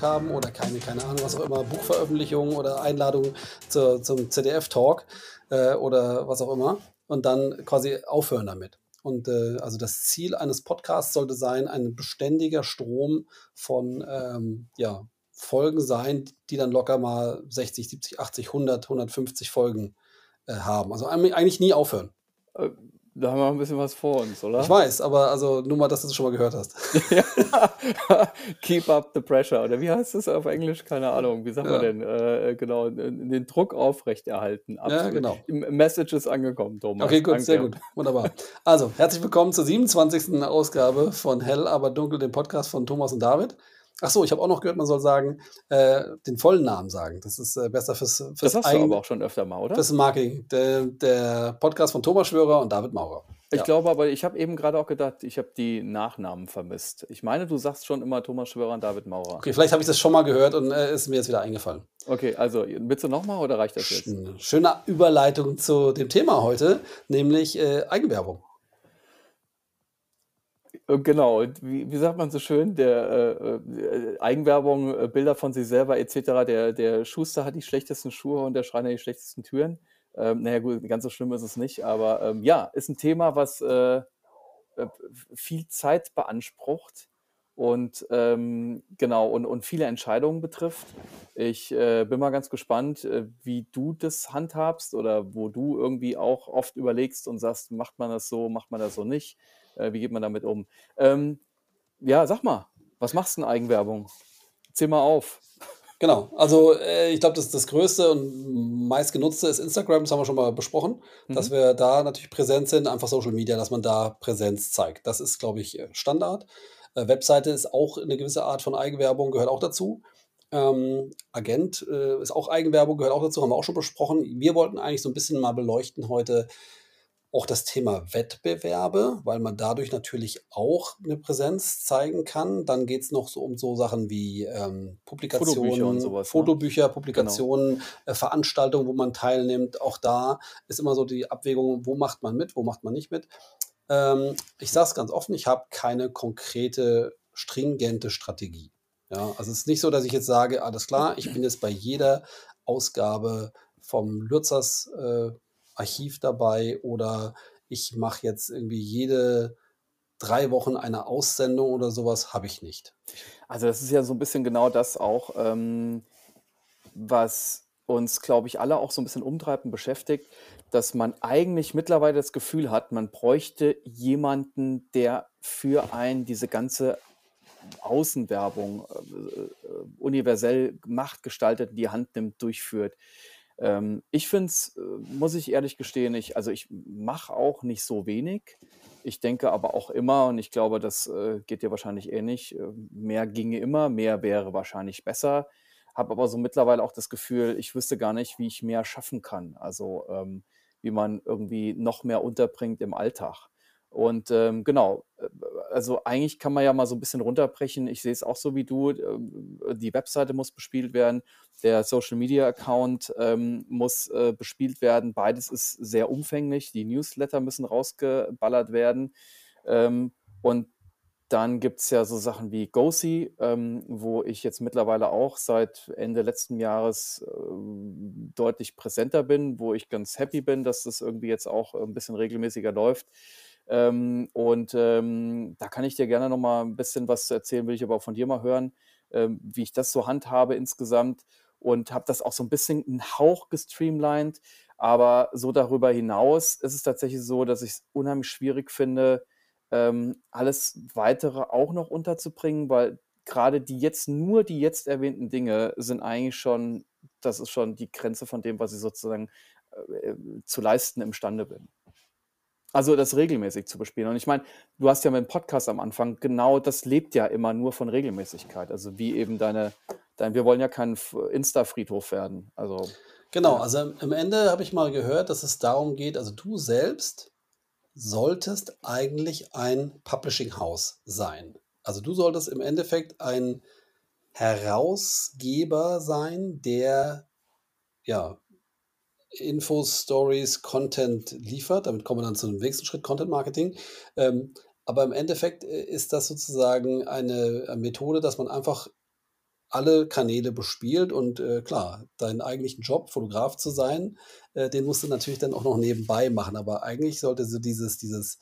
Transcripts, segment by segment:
Erfolg haben oder keine, keine Ahnung, was auch immer, Buchveröffentlichung oder Einladung zur, zum ZDF-Talk äh, oder was auch immer und dann quasi aufhören damit. Und äh, also das Ziel eines Podcasts sollte sein, ein beständiger Strom von ähm, ja, Folgen sein, die dann locker mal 60, 70, 80, 100, 150 Folgen äh, haben. Also eigentlich nie aufhören. Äh, da haben wir ein bisschen was vor uns, oder? Ich weiß, aber also nur mal, dass du es schon mal gehört hast. Keep up the pressure. Oder wie heißt das auf Englisch? Keine Ahnung. Wie sagt ja. man denn? Äh, genau, den Druck aufrechterhalten. Absolut. Ja, genau. Message ist angekommen, Thomas. Okay, gut, Danke. sehr gut. Wunderbar. Also, herzlich willkommen zur 27. Ausgabe von Hell, aber dunkel, dem Podcast von Thomas und David. Ach so, ich habe auch noch gehört, man soll sagen, äh, den vollen Namen sagen. Das ist äh, besser fürs, fürs Das hast Eigen, du aber auch schon öfter mal, oder? Fürs Marketing. Der, der Podcast von Thomas Schwörer und David Maurer. Ich ja. glaube aber, ich habe eben gerade auch gedacht, ich habe die Nachnamen vermisst. Ich meine, du sagst schon immer Thomas Schwörer und David Maurer. Okay, vielleicht habe ich das schon mal gehört und äh, ist mir jetzt wieder eingefallen. Okay, also du nochmal oder reicht das jetzt? Schöne Überleitung zu dem Thema heute, nämlich äh, Eigenwerbung. Äh, genau, wie, wie sagt man so schön, der äh, äh, Eigenwerbung, äh, Bilder von sich selber etc., der, der Schuster hat die schlechtesten Schuhe und der Schreiner die schlechtesten Türen. Ähm, naja, gut, ganz so schlimm ist es nicht, aber ähm, ja, ist ein Thema, was äh, äh viel Zeit beansprucht und ähm, genau und, und viele Entscheidungen betrifft. Ich äh, bin mal ganz gespannt, äh, wie du das handhabst oder wo du irgendwie auch oft überlegst und sagst, macht man das so, macht man das so nicht. Äh, wie geht man damit um? Ähm, ja, sag mal, was machst du in Eigenwerbung? Zähl mal auf. Genau, also äh, ich glaube, das, das größte und meistgenutzte ist Instagram, das haben wir schon mal besprochen, mhm. dass wir da natürlich präsent sind, einfach Social Media, dass man da Präsenz zeigt. Das ist, glaube ich, Standard. Äh, Webseite ist auch eine gewisse Art von Eigenwerbung, gehört auch dazu. Ähm, Agent äh, ist auch Eigenwerbung, gehört auch dazu, haben wir auch schon besprochen. Wir wollten eigentlich so ein bisschen mal beleuchten heute, auch das Thema Wettbewerbe, weil man dadurch natürlich auch eine Präsenz zeigen kann. Dann geht es noch so um so Sachen wie ähm, Publikationen, sowas, ne? Fotobücher, ne? Publikationen, genau. äh, Veranstaltungen, wo man teilnimmt. Auch da ist immer so die Abwägung, wo macht man mit, wo macht man nicht mit. Ähm, ich sage es ganz offen, ich habe keine konkrete, stringente Strategie. Ja, also es ist nicht so, dass ich jetzt sage, alles klar, ich bin jetzt bei jeder Ausgabe vom Lürzers äh, Archiv dabei oder ich mache jetzt irgendwie jede drei Wochen eine Aussendung oder sowas, habe ich nicht. Also das ist ja so ein bisschen genau das auch, ähm, was uns, glaube ich, alle auch so ein bisschen umtreibt und beschäftigt, dass man eigentlich mittlerweile das Gefühl hat, man bräuchte jemanden, der für einen diese ganze Außenwerbung äh, äh universell machtgestaltet in die Hand nimmt, durchführt. Ähm, ich finde es, äh, muss ich ehrlich gestehen, ich, also ich mache auch nicht so wenig. Ich denke aber auch immer, und ich glaube, das äh, geht dir wahrscheinlich ähnlich, äh, mehr ginge immer, mehr wäre wahrscheinlich besser. Habe aber so mittlerweile auch das Gefühl, ich wüsste gar nicht, wie ich mehr schaffen kann. Also ähm, wie man irgendwie noch mehr unterbringt im Alltag. Und ähm, genau, äh, also eigentlich kann man ja mal so ein bisschen runterbrechen. Ich sehe es auch so wie du. Äh, die Webseite muss bespielt werden, der Social Media Account ähm, muss äh, bespielt werden. Beides ist sehr umfänglich. Die Newsletter müssen rausgeballert werden. Ähm, und dann gibt es ja so Sachen wie GoSee, ähm, wo ich jetzt mittlerweile auch seit Ende letzten Jahres äh, deutlich präsenter bin, wo ich ganz happy bin, dass das irgendwie jetzt auch ein bisschen regelmäßiger läuft. Ähm, und ähm, da kann ich dir gerne noch mal ein bisschen was erzählen, will ich aber auch von dir mal hören, ähm, wie ich das so handhabe insgesamt und habe das auch so ein bisschen einen Hauch gestreamlined. Aber so darüber hinaus ist es tatsächlich so, dass ich es unheimlich schwierig finde, ähm, alles weitere auch noch unterzubringen, weil gerade die jetzt, nur die jetzt erwähnten Dinge sind eigentlich schon, das ist schon die Grenze von dem, was ich sozusagen äh, äh zu leisten imstande bin. Also das regelmäßig zu bespielen. Und ich meine, du hast ja mit dem Podcast am Anfang, genau das lebt ja immer nur von Regelmäßigkeit. Also wie eben deine, dein, wir wollen ja kein Insta-Friedhof werden. Also, genau, ja. also im Ende habe ich mal gehört, dass es darum geht, also du selbst solltest eigentlich ein Publishing-Haus sein. Also du solltest im Endeffekt ein Herausgeber sein, der ja Infos, Stories, Content liefert. Damit kommen wir dann zu dem nächsten Schritt, Content Marketing. Ähm, Aber im Endeffekt äh, ist das sozusagen eine äh, Methode, dass man einfach alle Kanäle bespielt und äh, klar, deinen eigentlichen Job, Fotograf zu sein, äh, den musst du natürlich dann auch noch nebenbei machen. Aber eigentlich sollte so dieses, dieses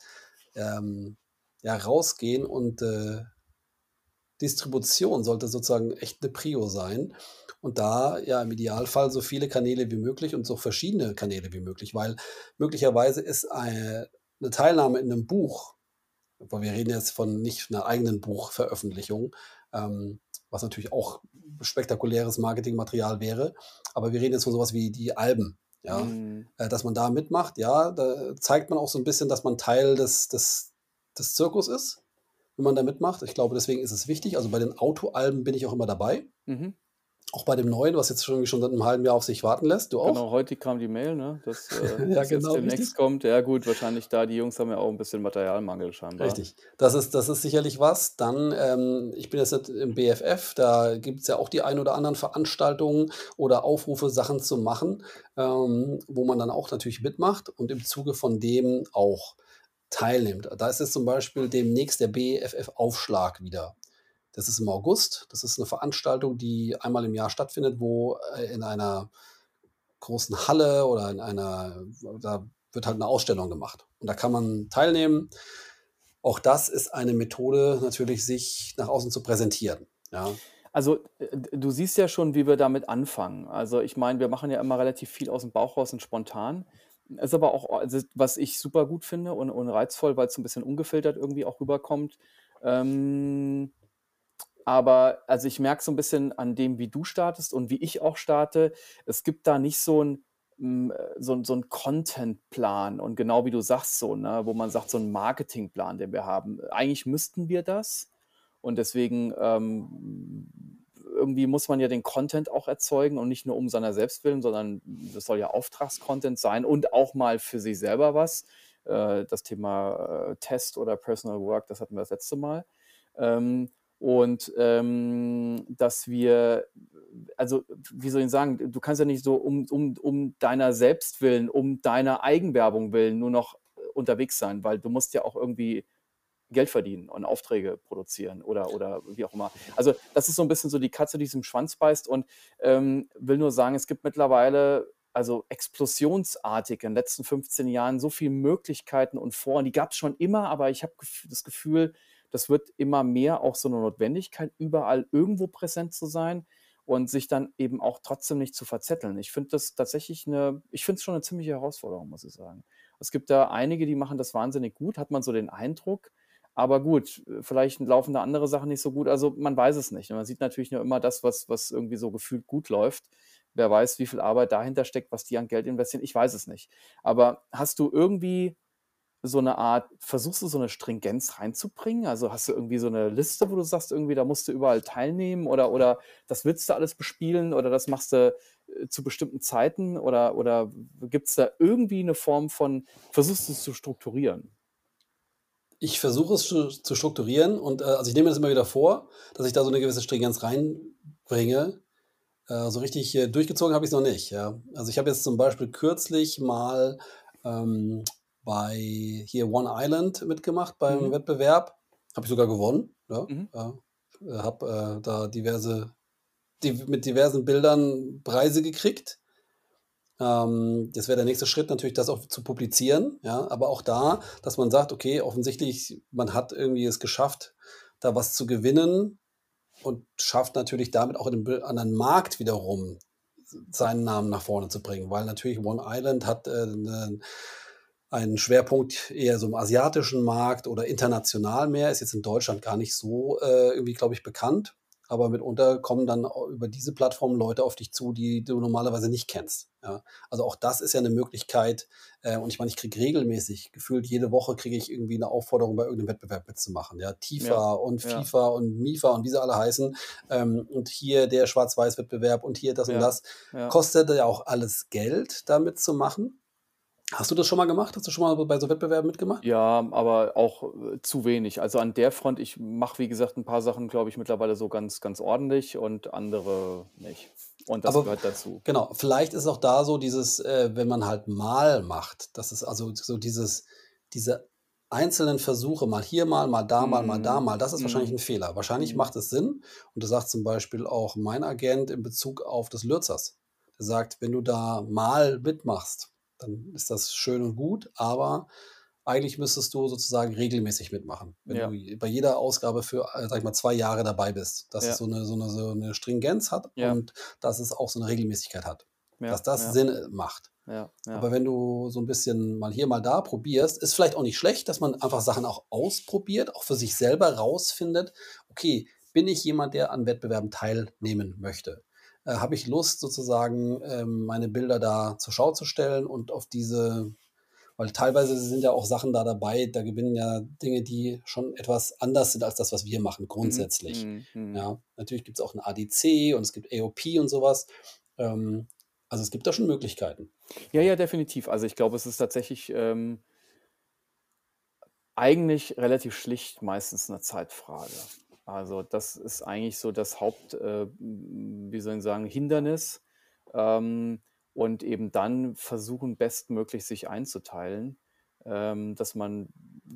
ähm, ja, rausgehen und äh, Distribution sollte sozusagen echt eine Prio sein. Und da ja im Idealfall so viele Kanäle wie möglich und so verschiedene Kanäle wie möglich, weil möglicherweise ist eine, eine Teilnahme in einem Buch, weil wir reden jetzt von nicht einer eigenen Buchveröffentlichung, ähm, was natürlich auch spektakuläres Marketingmaterial wäre, aber wir reden jetzt von sowas wie die Alben, ja, Mhm. äh, dass man da mitmacht, ja, da zeigt man auch so ein bisschen, dass man Teil des, des, des Zirkus ist, wenn man da mitmacht. Ich glaube, deswegen ist es wichtig. Also bei den Autoalben bin ich auch immer dabei. Mhm. Auch bei dem neuen, was jetzt schon, schon seit einem halben Jahr auf sich warten lässt. Du auch? Genau, heute kam die Mail, ne, dass, äh, Ja, genau, jetzt demnächst richtig. kommt. Ja gut, wahrscheinlich da, die Jungs haben ja auch ein bisschen Materialmangel scheinbar. Richtig. Das ist, das ist sicherlich was. Dann, ähm, ich bin jetzt im BFF, da gibt es ja auch die ein oder anderen Veranstaltungen oder Aufrufe, Sachen zu machen, ähm, wo man dann auch natürlich mitmacht und im Zuge von dem auch teilnimmt. Da ist jetzt zum Beispiel demnächst der BFF-Aufschlag wieder. Das ist im August. Das ist eine Veranstaltung, die einmal im Jahr stattfindet, wo äh, in einer großen Halle oder in einer, da wird halt eine Ausstellung gemacht. Und da kann man teilnehmen. Auch das ist eine Methode, natürlich sich nach außen zu präsentieren. Ja, Also, äh, du siehst ja schon, wie wir damit anfangen. Also, ich meine, wir machen ja immer relativ viel aus dem Bauch raus und spontan. Ist aber auch also, was ich super gut finde und und reizvoll, weil's so 'n bisschen ungefiltert irgendwie auch rüberkommt. Ähm, aber also, ich merke so 'n bisschen an dem, wie du startest und wie ich auch starte, es gibt da nicht so 'n hm, äh, so so 'n Contentplan und genau wie du sagst so, ne, wo man sagt, so 'n Marketingplan, den wir haben. Eigentlich müssten wir das und deswegen, ähm, irgendwie muss man ja den Content auch erzeugen und nicht nur um seiner selbst willen, sondern das soll ja Auftragscontent sein und auch mal für sich selber was. Äh, das Thema, äh, Test oder Personal Work, das hatten wir das letzte Mal. Ähm, und, ähm, dass wir also, wie soll ich sagen, du kannst ja nicht so um um um deiner selbst willen, um deiner Eigenwerbung willen nur noch äh, unterwegs sein, weil du musst ja auch irgendwie Geld verdienen und Aufträge produzieren oder oder wie auch immer. Also, das ist so 'n bisschen so die Katze, die sich im Schwanz beißt und, ähm, will nur sagen, es gibt mittlerweile, also, explosionsartig in den letzten 15 Jahren so viel Möglichkeiten und Foren. Die gab's schon immer, aber ich habe das Gefühl, das wird immer mehr auch so 'ne Notwendigkeit, überall irgendwo präsent zu sein und sich dann eben auch trotzdem nicht zu verzetteln. Ich finde das tatsächlich 'ne ich finde es schon 'ne ziemliche Herausforderung, muss ich sagen. Es gibt da einige, die machen das wahnsinnig gut, hat man so den Eindruck. Aber gut, vielleicht laufen da andere Sachen nicht so gut. Also, man weiß es nicht. Man sieht natürlich nur immer das, was was irgendwie so gefühlt gut läuft. Wer weiß, wie viel Arbeit dahinter steckt, was die an Geld investieren, ich weiß es nicht. Aber hast du irgendwie so 'ne Art versuchst du so 'ne Stringenz reinzubringen? Also, hast du irgendwie so 'ne Liste, wo du sagst, irgendwie, da musst du überall teilnehmen oder oder das willst du alles bespielen oder das machst du, äh, zu bestimmten Zeiten oder oder gibt's da irgendwie 'ne Form von versuchst du's zu strukturieren? Ich versuche es zu strukturieren und, äh, also, ich nehme das immer wieder vor, dass ich da so 'ne gewisse Stringenz reinbringe. Äh, so richtig, durchgezogen habe ich's noch nicht, ja. Also, ich habe jetzt zum Beispiel kürzlich mal, ähm, bei hier One Island mitgemacht beim Mhm. Wettbewerb. Habe ich sogar gewonnen, ja. Mhm. Äh, habe, äh, da diverse div mit diversen Bildern Preise gekriegt. Ähm, das wäre der nächste Schritt natürlich, das auch zu publizieren, ja. Aber auch da, dass man sagt: „Okay, offensichtlich, man hat irgendwie es geschafft, da was zu gewinnen und schafft natürlich damit auch Bild anderen Markt wiederum seinen Namen nach vorne zu bringen.“ Weil natürlich One Island hat, äh, 'nen einen Schwerpunkt eher so im asiatischen Markt oder international mehr, ist jetzt in Deutschland gar nicht so, äh, irgendwie, glaube ich, bekannt. Aber mitunter kommen dann über diese Plattform Leute auf dich zu, die du normalerweise nicht kennst, ja. Also, auch das ist ja 'ne Möglichkeit, äh, und ich meine, ich kriege regelmäßig gefühlt jede Woche kriege ich irgendwie 'ne Aufforderung, bei irgend 'nem Wettbewerb mitzumachen, ja. Ja, TIFA und ja. FIFA und MIFA und wie sie alle heißen. Ähm, und hier der Schwarz-Weiß-Wettbewerb und hier das und Ja, das. ja. Kostet ja auch alles Geld, da mitzumachen. Hast du das schon mal gemacht? Hast du schon mal bei so Wettbewerben mitgemacht? Ja, aber auch, äh, zu wenig. Also, an der Front ich mache, wie gesagt, 'n paar Sachen, glaube ich, mittlerweile so ganz ganz ordentlich und andere nicht. Und das Aber gehört dazu. genau, vielleicht ist auch da so dieses, äh, wenn man halt mal macht, dass es also so dieses diese einzelnen Versuche, mal hier mal, mal da mal, mal da Mhm. mal, das ist wahrscheinlich Mhm. ein Fehler. Wahrscheinlich Mhm. macht es Sinn und das sagt zum Beispiel auch mein Agent in Bezug auf das Lürzers. Der sagt: „Wenn du da mal mitmachst, dann ist das schön und gut, aber eigentlich müsstest du sozusagen regelmäßig mitmachen. Wenn Ja. du bei jeder Ausgabe für, äh, sage ich mal, 2 Jahre dabei bist, dass es Ja. so 'ne so 'ne so 'ne Stringenz hat Ja. und dass es auch so 'ne Regelmäßigkeit hat, dass das. Sinn, äh, macht. Aber wenn du so 'n bisschen mal hier, mal da probierst ist vielleicht auch nicht schlecht, dass man einfach Sachen auch ausprobiert, auch für sich selber rausfindet: „Okay, bin ich jemand, der an Wettbewerben teilnehmen möchte? Äh, habe ich Lust sozusagen, ähm, meine Bilder da zur Schau zu stellen und auf diese“ weil teilweise sind ja auch Sachen da dabei, da gewinnen ja Dinge, die schon etwas anders sind als das, was wir machen Mhm, grundsätzlich. mhm, mhm. Ja, natürlich gibt's auch 'n ADC und es gibt AOP und so was. Ähm, also, es gibt da schon Möglichkeiten. Ja, ja, definitiv. Also, ich glaube, es ist tatsächlich, ähm eigentlich relativ schlicht meistens 'ne Zeitfrage. Also, das ist eigentlich so das Haupt äh, wie soll ich sagen, Hindernis, ähm, und eben dann versuchen, bestmöglich sich einzuteilen, ähm, dass man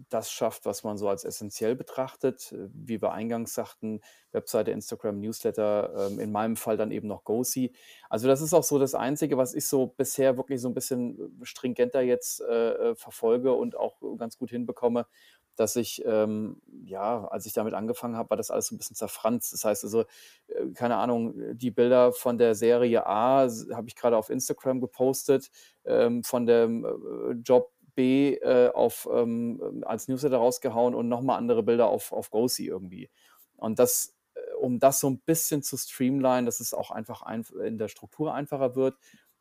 das schafft, was man so als essenziell betrachtet, äh, wie wir eingangs sagten, Webseite, Instagram, Newsletter, ähm, in meinem Fall dann eben noch GoSee. Also, das ist auch so das Einzige, was ich so bisher wirklich so 'n bisschen stringenter jetzt, äh, äh, verfolge und auch ganz gut hinbekomme, dass ich, ähm ja, als ich damit angefangen habe, war das alles so 'n bisschen zerfranst. Das heißt also, äh, keine Ahnung, äh, die Bilder von der Serie A habe ich grade auf Instagram gepostet, ähm, von dem, äh, Job B, äh, auf ähm, als Newsletter rausgehauen und noch mal andere Bilder auf auf GoSee irgendwie. Und das äh, um das so 'n bisschen zu streamlinen, dass es auch einfach einf in der Struktur einfacher wird,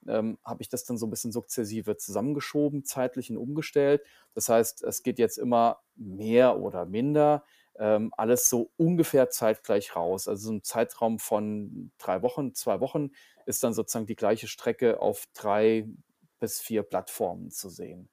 ähm, habe ich das dann so 'n bisschen sukzessive zusammengeschoben, zeitlich und umgestellt. Das heißt, es geht jetzt immer mehr oder minder, ähm, alles so ungefähr zeitgleich raus. Also, so 'n Zeitraum von 3 Wochen, 2 Wochen ist dann sozusagen die gleiche Strecke auf 3 bis 4 Plattformen zu sehen.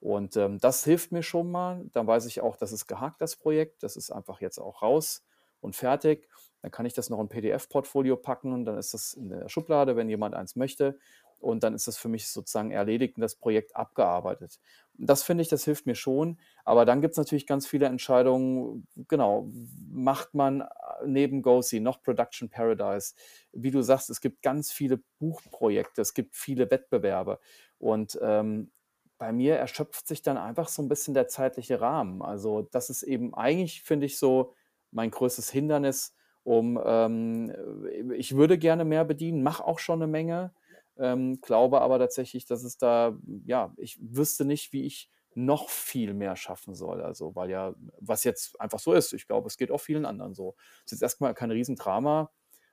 Und, ähm, das hilft mir schon mal. Dann weiß ich auch, das ist gehakt, das Projekt. Das ist einfach jetzt auch raus und fertig. Dann kann ich das noch in PDF-Portfolio packen und dann ist das in der Schublade, wenn jemand eins möchte. Und dann ist das für mich sozusagen erledigt und das Projekt abgearbeitet. Das finde ich, das hilft mir schon. Aber dann gibt's natürlich ganz viele Entscheidungen, genau, macht man, äh, neben GoSee noch Production Paradise? Wie du sagst, es gibt ganz viele Buchprojekte, es gibt viele Wettbewerbe. Und, ähm, bei mir erschöpft sich dann einfach so 'n bisschen der zeitliche Rahmen. Also, das ist eben eigentlich, finde ich, so mein größtes Hindernis, um, ähm äh, ich würde gerne mehr bedienen, mache auch schon 'ne Menge, ähm, glaube aber tatsächlich, dass es da ja, ich wüsste nicht, wie ich noch viel mehr schaffen soll. Also, weil ja was jetzt einfach so ist. Ich glaube, es geht auch vielen anderen so. Ist jetzt erst mal kein Riesendrama.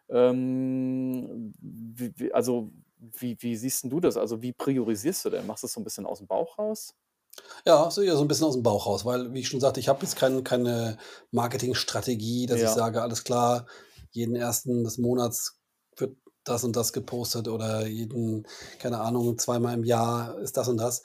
Ähm, w w also, wie wie siehst du das? Also, wie priorisierst du denn? Machst du das so 'n bisschen aus'm Bauch raus? Ja, so eher so 'n bisschen aus'm Bauch raus, weil, wie ich schon sagte, ich habe jetzt kein keine Marketingstrategie, dass ich Ja. sage: „Alles klar, jeden 1. des Monats wird das und das gepostet oder jeden keine Ahnung, zweimal im Jahr ist das und das.“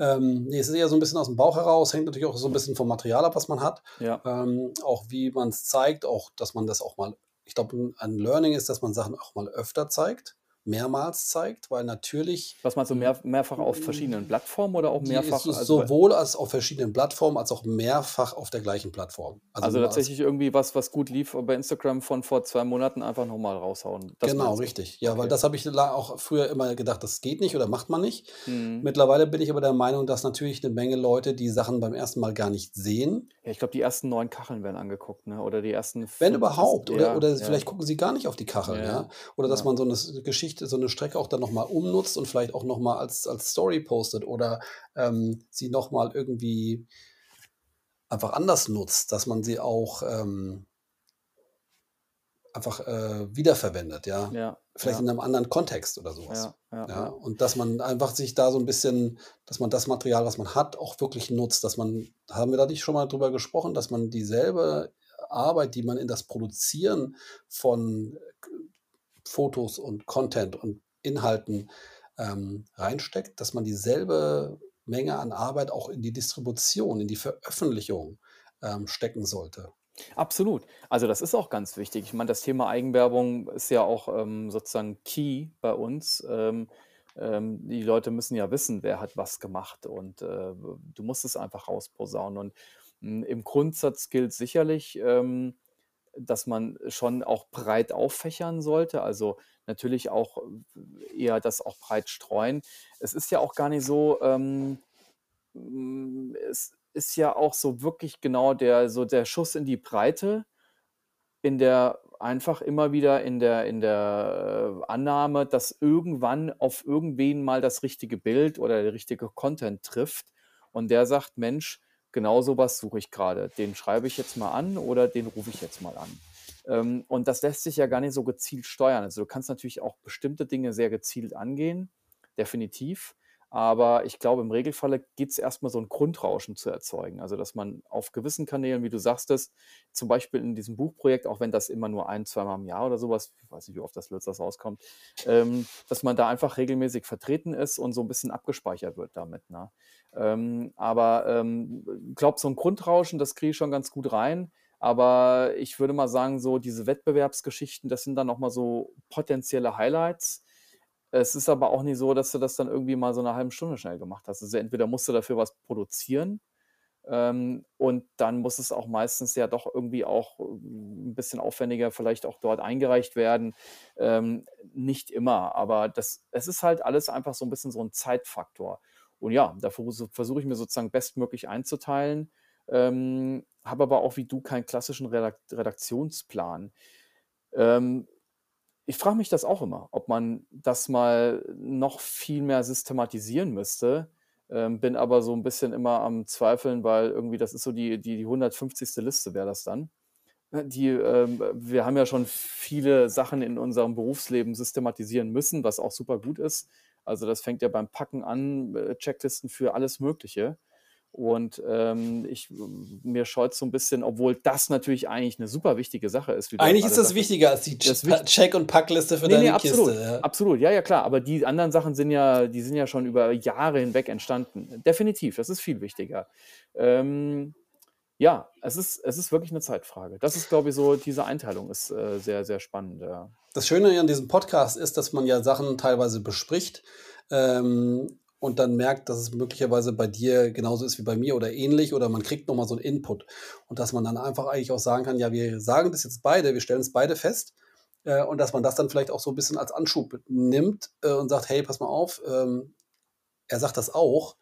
Ähm, ne, es ist eher so 'n bisschen aus'm Bauch heraus, hängt natürlich auch so 'n bisschen vom Material ab, was man hat. Ja. Ähm, auch wie man's zeigt, auch dass man das auch mal ich glaube, ein Learning ist, dass man Sachen auch mal öfter zeigt, mehrmals zeigt, weil natürlich Was meinst du, mehr mehrfach auf verschiedenen Plattformen oder auch die mehrfach ist also sowohl als auf verschiedenen Plattformen als auch mehrfach auf der gleichen Plattform. Also, nur als tatsächlich irgendwie was, was gut lief bei Instagram von vor 2 Monaten einfach noch mal raushauen. Das Genau, richtig. Ja, weil Okay. das habe ich auch früher immer gedacht, das geht nicht oder macht man nicht. Mhm. Mittlerweile bin ich aber der Meinung, dass natürlich 'ne Menge Leute die Sachen beim 1. Mal gar nicht sehen. Ja, ich glaube, die ersten 9 Kacheln werden angeguckt, ne? Oder die ersten Wenn 5 überhaupt, oder ja, oder ja. vielleicht gucken sie gar nicht auf die Kacheln, Ja? Oder dass man so 'ne s Geschichte so 'ne Strecke auch dann noch mal umnutzt und vielleicht auch noch mal als als Story postet oder, ähm, sie noch mal irgendwie einfach anders nutzt, dass man sie auch, ähm einfach, äh, wiederverwendet, ja? Ja, Vielleicht ja. in 'nem anderen Kontext oder so was. Ja, ja, und dass man einfach sich da so 'n bisschen dass man das Material, was man hat, auch wirklich nutzt, dass man haben wir da nicht schon mal drüber gesprochen, dass man dieselbe Arbeit, die man in das Produzieren von Fotos und Content und Inhalten, ähm, reinsteckt, dass man dieselbe Menge an Arbeit auch in die Distribution, in die Veröffentlichung, ähm, stecken sollte. Absolut. Also, das ist auch ganz wichtig. Ich meine, das Thema Eigenwerbung ist ja auch, ähm, sozusagen key bei uns. Ähm, ähm, die Leute müssen ja wissen, wer hat was gemacht und äh, du musst es einfach rausposaunen. Und mh, hm, im Grundsatz gilt sicherlich, ähm, dass man schon auch breit auffächern sollte. Also natürlich auch äh, eher das auch breit streuen. Es ist ja auch gar nicht so, ähm, hm, es ist ja auch so wirklich genau der, so der Schuss in die Breite, in der einfach immer wieder in der, in der äh, Annahme, dass irgendwann auf irgendwen mal das richtige Bild oder der richtige Content trifft und der sagt, Mensch, genau sowas suche ich gerade. Den schreibe ich jetzt mal an oder den rufe ich jetzt mal an. Ähm, und das lässt sich ja gar nicht so gezielt steuern. Also du kannst natürlich auch bestimmte Dinge sehr gezielt angehen, definitiv. Aber ich glaube, im Regelfalle geht es erstmal so ein Grundrauschen zu erzeugen. Also, dass man auf gewissen Kanälen, wie du sagst zum Beispiel in diesem Buchprojekt, auch wenn das immer nur ein, zweimal im Jahr oder sowas, ich weiß nicht, wie oft das Lötzers rauskommt, ähm, dass man da einfach regelmäßig vertreten ist und so ein bisschen abgespeichert wird damit. Ne? Ähm, aber ähm, ich glaube, so ein Grundrauschen, das kriege ich schon ganz gut rein. Aber ich würde mal sagen, so diese Wettbewerbsgeschichten, das sind dann nochmal so potenzielle Highlights es ist aber auch nicht so, dass du das dann irgendwie mal so eine halbe Stunde schnell gemacht hast. Also entweder musst du dafür was produzieren ähm, und dann muss es auch meistens ja doch irgendwie auch ein bisschen aufwendiger vielleicht auch dort eingereicht werden. Ähm, nicht immer, aber das, es ist halt alles einfach so ein bisschen so ein Zeitfaktor. Und ja, da versuche ich mir sozusagen bestmöglich einzuteilen, ähm, habe aber auch wie du keinen klassischen Redaktionsplan. Ähm, ich frage mich das auch immer, ob man das mal noch viel mehr systematisieren müsste. Ähm, bin aber so ein bisschen immer am Zweifeln, weil irgendwie das ist so die, die, die 150. Liste wäre das dann. Äh, die, ähm, wir haben ja schon viele Sachen in unserem Berufsleben systematisieren müssen, was auch super gut ist. Also das fängt ja beim Packen an, äh, Checklisten für alles Mögliche. Und ähm, ich, mir scheut so ein bisschen, obwohl das natürlich eigentlich eine super wichtige Sache ist. Eigentlich ist das wichtiger als die das Check- und Packliste für nee, deine nee, absolut, Kiste. Ja. Absolut, ja, ja, klar. Aber die anderen Sachen sind ja, die sind ja schon über Jahre hinweg entstanden. Definitiv, das ist viel wichtiger. Ähm, ja, es ist, es ist wirklich eine Zeitfrage. Das ist, glaube ich, so, diese Einteilung ist äh, sehr, sehr spannend. Ja. Das Schöne an diesem Podcast ist, dass man ja Sachen teilweise bespricht. Ähm, und dann merkt, dass es möglicherweise bei dir genauso ist wie bei mir oder ähnlich oder man kriegt nochmal so einen Input und dass man dann einfach eigentlich auch sagen kann, ja, wir sagen das jetzt beide, wir stellen es beide fest äh, und dass man das dann vielleicht auch so ein bisschen als Anschub nimmt äh, und sagt, hey, pass mal auf, ähm, er sagt das auch.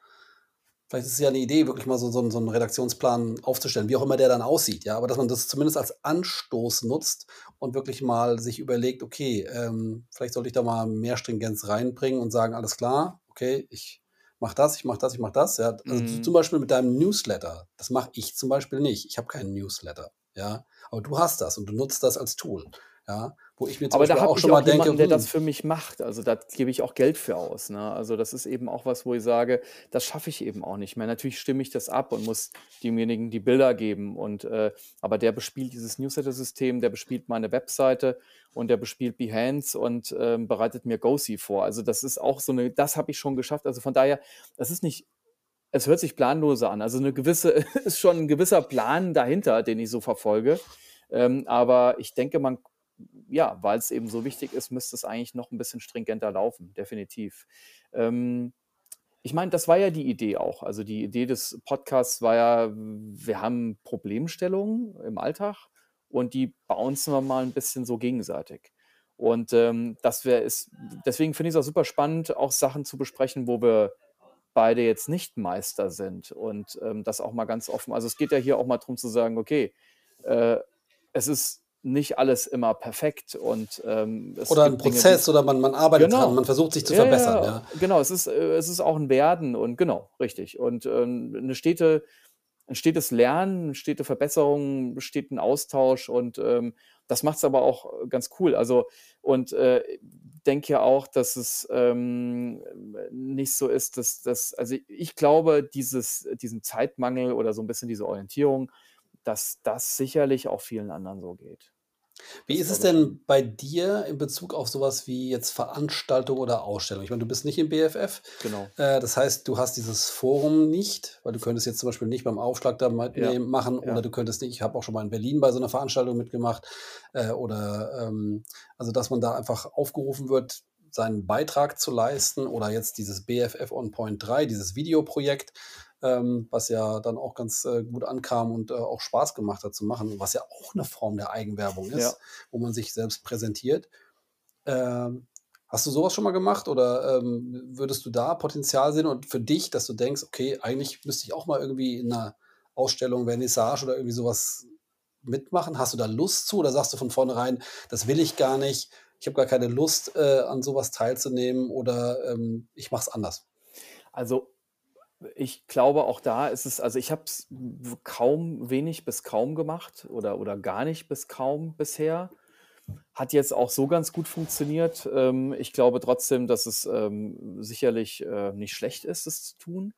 Vielleicht ist es ja eine Idee, wirklich mal so, so, so einen Redaktionsplan aufzustellen, wie auch immer der dann aussieht, ja, aber dass man das zumindest als Anstoß nutzt und wirklich mal sich überlegt, okay, ähm, vielleicht sollte ich da mal mehr Stringenz reinbringen und sagen, alles klar, okay, ich mache das, ich mache das, ich mache das. Ja. Also mhm. zum Beispiel mit deinem Newsletter. Das mache ich zum Beispiel nicht. Ich habe keinen Newsletter. Ja, aber du hast das und du nutzt das als Tool. Ja, wo ich mir zum Aber Beispiel da auch schon mal denke, jemanden, der das hm. für mich macht. Also da gebe ich auch Geld für aus. Ne? Also das ist eben auch was, wo ich sage, das schaffe ich eben auch nicht mehr. Natürlich stimme ich das ab und muss demjenigen die Bilder geben. Und äh, aber der bespielt dieses Newsletter-System, der bespielt meine Webseite und der bespielt Behance und ähm, bereitet mir GoSee vor. Also das ist auch so eine, das habe ich schon geschafft. Also von daher, das ist nicht es hört sich planloser an. Also eine gewisse, ist schon ein gewisser Plan dahinter, den ich so verfolge. Ähm, aber ich denke, man ja, weil es eben so wichtig ist, müsste es eigentlich noch ein bisschen stringenter laufen, definitiv. Ähm, ich meine, das war ja die Idee auch. Also die Idee des Podcasts war ja, wir haben Problemstellungen im Alltag und die bouncen wir mal ein bisschen so gegenseitig. Und ähm, das wäre ist, deswegen finde ich es auch super spannend, auch Sachen zu besprechen, wo wir beide jetzt nicht Meister sind und ähm, das auch mal ganz offen. Also es geht ja hier auch mal darum zu sagen, okay, äh, es ist nicht alles immer perfekt und ähm, oder ein Prozess Dinge, oder man, man arbeitet genau. dran, man versucht sich zu ja, verbessern. Ja. Genau, es ist, äh, es ist auch ein Werden und genau, richtig. Und ähm, eine stete, ein stetes Lernen, eine stete Verbesserung, steten Austausch und ähm, das macht es aber auch ganz cool. Also und äh, denke ja auch, dass es ähm, nicht so ist, dass das, also ich glaube, dieses, diesen Zeitmangel oder so ein bisschen diese Orientierung, dass das sicherlich auch vielen anderen so geht. Wie ist es denn bei dir in Bezug auf sowas wie jetzt Veranstaltung oder Ausstellung? Ich meine, du bist nicht im BFF. Genau. Äh, das heißt, du hast dieses Forum nicht, weil du könntest jetzt zum Beispiel nicht beim Aufschlag da ja. machen ja. oder du könntest nicht, ich habe auch schon mal in Berlin bei so einer Veranstaltung mitgemacht äh, oder ähm, also, dass man da einfach aufgerufen wird, seinen Beitrag zu leisten oder jetzt dieses BFF On Point 3, dieses Videoprojekt, ähm, was ja dann auch ganz äh, gut ankam und äh, auch Spaß gemacht hat zu machen, was ja auch eine Form der Eigenwerbung ist, Ja. wo man sich selbst präsentiert. Ähm, hast du sowas schon mal gemacht oder ähm, würdest du da Potenzial sehen und für dich, dass du denkst, okay, eigentlich müsste ich auch mal irgendwie in einer Ausstellung, Vernissage oder irgendwie sowas mitmachen? Hast du da Lust zu oder sagst du von vornherein, das will ich gar nicht, ich habe gar keine Lust, äh, an sowas teilzunehmen oder ähm, ich mache es anders? Also ich glaube, auch da ist es, also ich habe es kaum, wenig bis kaum gemacht oder, oder gar nicht bis kaum bisher. Hat jetzt auch so ganz gut funktioniert. Ähm, ich glaube trotzdem, dass es ähm, sicherlich äh, nicht schlecht ist, es zu tun.